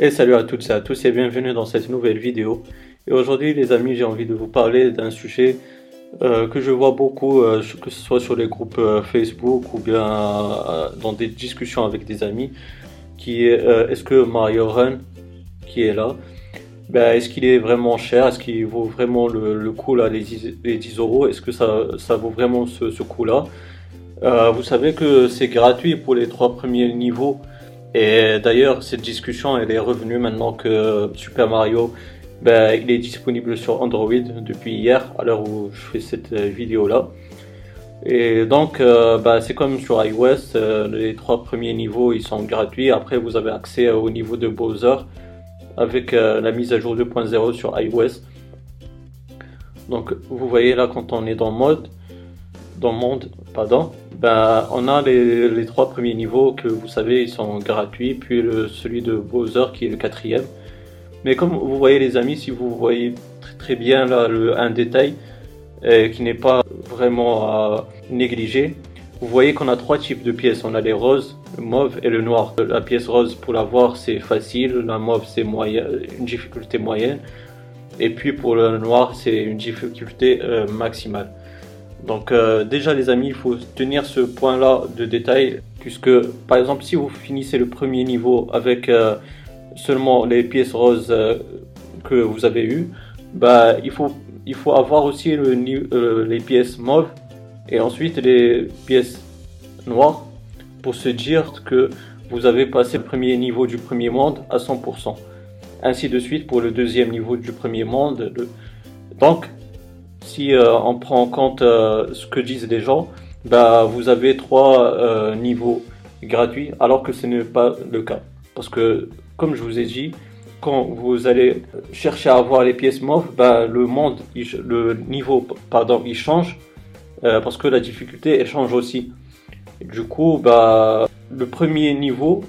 Et salut à toutes et à tous et bienvenue dans cette nouvelle vidéo. Et aujourd'hui les amis j'ai envie de vous parler d'un sujet euh, que je vois beaucoup, euh, que ce soit sur les groupes euh, Facebook ou bien dans des discussions avec des amis, qui est est-ce que Mario Run qui est là, ben, est-ce qu'il est vraiment cher, est-ce qu'il vaut vraiment le, coup là, les 10, 10 euros, est-ce que ça, ça, vaut vraiment ce, ce coup là Vous savez que c'est gratuit pour les trois premiers niveaux et d'ailleurs, cette discussion, elle est revenue maintenant que Super Mario, ben, il est disponible sur Android depuis hier, à l'heure où je fais cette euh, vidéo-là. Et donc, euh, ben, c'est comme sur iOS, euh, les trois premiers niveaux, ils sont gratuits. Après, vous avez accès au niveau de Bowser avec la mise à jour 2.0 sur iOS. Donc, vous voyez là, quand on est dans mode, dans monde, pardon, ben, on a les, trois premiers niveaux que vous savez, ils sont gratuits, puis le, celui de Bowser qui est le quatrième. Mais comme vous voyez les amis, si vous voyez très, bien là, le, un détail euh, qui n'est pas vraiment à négliger, vous voyez qu'on a trois types de pièces. On a les roses, le mauve et le noir. La pièce rose, pour l'avoir, c'est facile. La mauve, c'est une difficulté moyenne. Et puis pour le noir, c'est une difficulté euh, maximale. Donc euh, déjà les amis, il faut tenir ce point-là de détail, puisque par exemple si vous finissez le premier niveau avec euh, seulement les pièces roses euh, que vous avez eues, bah, il, faut, il faut avoir aussi les pièces mauves et ensuite les pièces noires pour se dire que vous avez passé le premier niveau du premier monde à 100%. Ainsi de suite pour le deuxième niveau du premier monde. Donc si euh, on prend en compte euh, ce que disent les gens, bah, vous avez trois euh, niveaux gratuits, alors que ce n'est pas le cas. Parce que, comme je vous ai dit, quand vous allez chercher à avoir les pièces mauves, bah, le monde, le niveau, pardon, il change, parce que la difficulté, elle change aussi. du coup, bah, le premier niveau,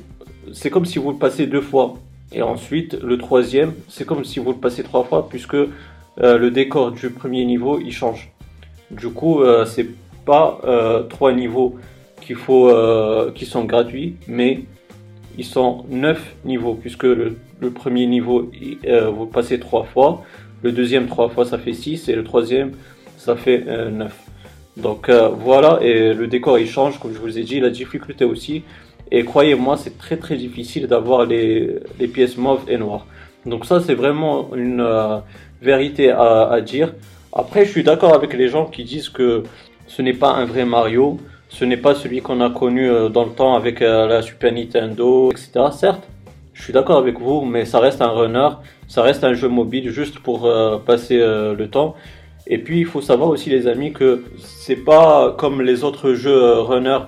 c'est comme si vous le passez deux fois. Et ensuite, le troisième, c'est comme si vous le passez trois fois, puisque euh, le décor du premier niveau il change. Du coup, euh, c'est pas euh, trois niveaux faut, qui sont gratuits, mais ils sont neuf niveaux puisque le, premier niveau vous passez trois fois, le deuxième trois fois ça fait 6 et le troisième ça fait 9. Donc voilà, et le décor il change, comme je vous ai dit, la difficulté aussi. Et croyez-moi, c'est très très difficile d'avoir les, pièces mauves et noires. Donc ça, c'est vraiment une, vérité à, dire. Après, je suis d'accord avec les gens qui disent que ce n'est pas un vrai Mario, ce n'est pas celui qu'on a connu euh, dans le temps avec euh, la Super Nintendo, etc. Certes, je suis d'accord avec vous, mais ça reste un runner, ça reste un jeu mobile juste pour euh, passer le temps. Et puis, il faut savoir aussi, les amis, que c'est pas comme les autres jeux runner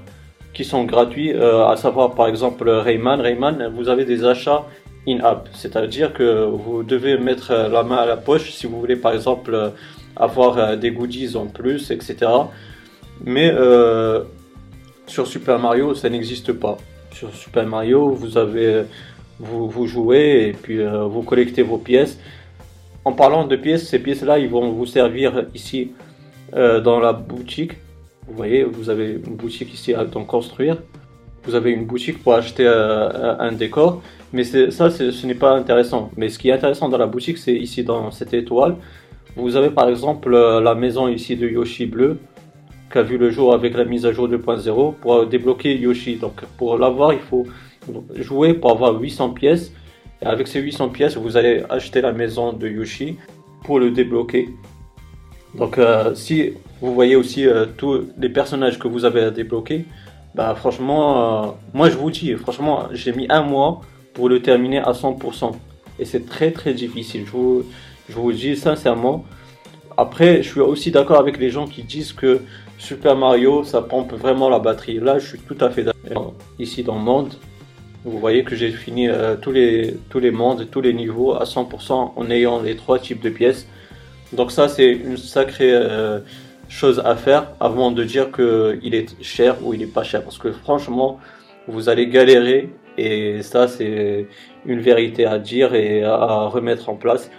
qui sont gratuits, à savoir par exemple Rayman. Rayman, vous avez des achats in-app, c'est-à-dire que vous devez mettre la main à la poche si vous voulez par exemple avoir euh, des goodies en plus, etc. Mais euh, sur Super Mario, ça n'existe pas. Sur Super Mario, vous avez vous, jouez et puis euh, vous collectez vos pièces. En parlant de pièces, ces pièces-là, ils vont vous servir ici dans la boutique. Vous voyez, vous avez une boutique ici à construire vous avez une boutique pour acheter euh, un décor, mais ça, ce n'est pas intéressant. Mais ce qui est intéressant dans la boutique, c'est ici dans cette étoile, vous avez par exemple euh, la maison ici de Yoshi bleu, qui a vu le jour avec la mise à jour 2.0 pour débloquer Yoshi. Donc pour l'avoir, il faut jouer pour avoir 800 pièces. Et avec ces 800 pièces, vous allez acheter la maison de Yoshi pour le débloquer. Donc euh, si vous voyez aussi tous les personnages que vous avez à débloquer, bah franchement, euh, moi je vous dis, franchement, j'ai mis un mois pour le terminer à 100%. Et c'est très très difficile, je vous, dis sincèrement. Après, je suis aussi d'accord avec les gens qui disent que Super Mario, ça pompe vraiment la batterie. Là, je suis tout à fait d'accord. Ici dans le monde, vous voyez que j'ai fini euh, tous, les, tous les mondes, tous les niveaux à 100% en ayant les trois types de pièces. Donc ça, c'est une sacrée... Euh, chose à faire avant de dire qu'il est cher ou il est pas cher. Parce que franchement, vous allez galérer et ça, c'est une vérité à dire et à remettre en place.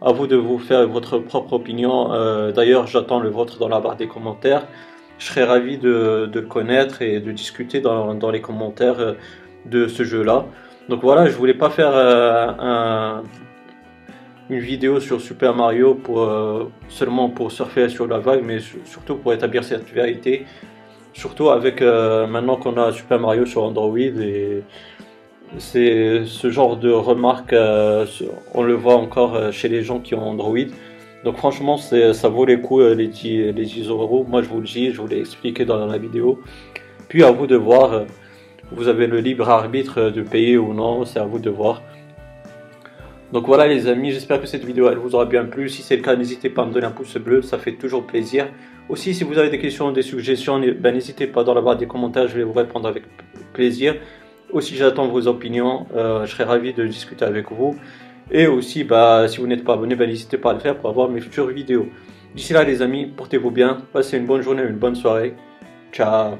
À vous de vous faire votre propre opinion. Euh, d'ailleurs, j'attends le vôtre dans la barre des commentaires. Je serais ravi de, connaître et de discuter dans, les commentaires euh, de ce jeu-là. Donc voilà, je voulais pas faire un, une vidéo sur Super Mario pour, seulement pour surfer sur la vague, mais surtout pour établir cette vérité. Surtout avec maintenant qu'on a Super Mario sur Android et c'est ce genre de remarques, on le voit encore chez les gens qui ont Android. Donc franchement, ça vaut les coups les 10, les 10 euros. Moi je vous le dis, je vous l'ai expliqué dans la vidéo. Puis à vous de voir, vous avez le libre arbitre de payer ou non, c'est à vous de voir. Donc voilà les amis, j'espère que cette vidéo elle vous aura bien plu. Si c'est le cas, n'hésitez pas à me donner un pouce bleu, ça fait toujours plaisir. Aussi, si vous avez des questions, des suggestions, ben, n'hésitez pas dans la barre des commentaires, je vais vous répondre avec plaisir. Aussi, j'attends vos opinions, euh, je serai ravi de discuter avec vous. Et aussi, bah, si vous n'êtes pas abonné, bah, n'hésitez pas à le faire pour avoir mes futures vidéos. D'ici là, les amis, portez-vous bien, passez une bonne journée, une bonne soirée. Ciao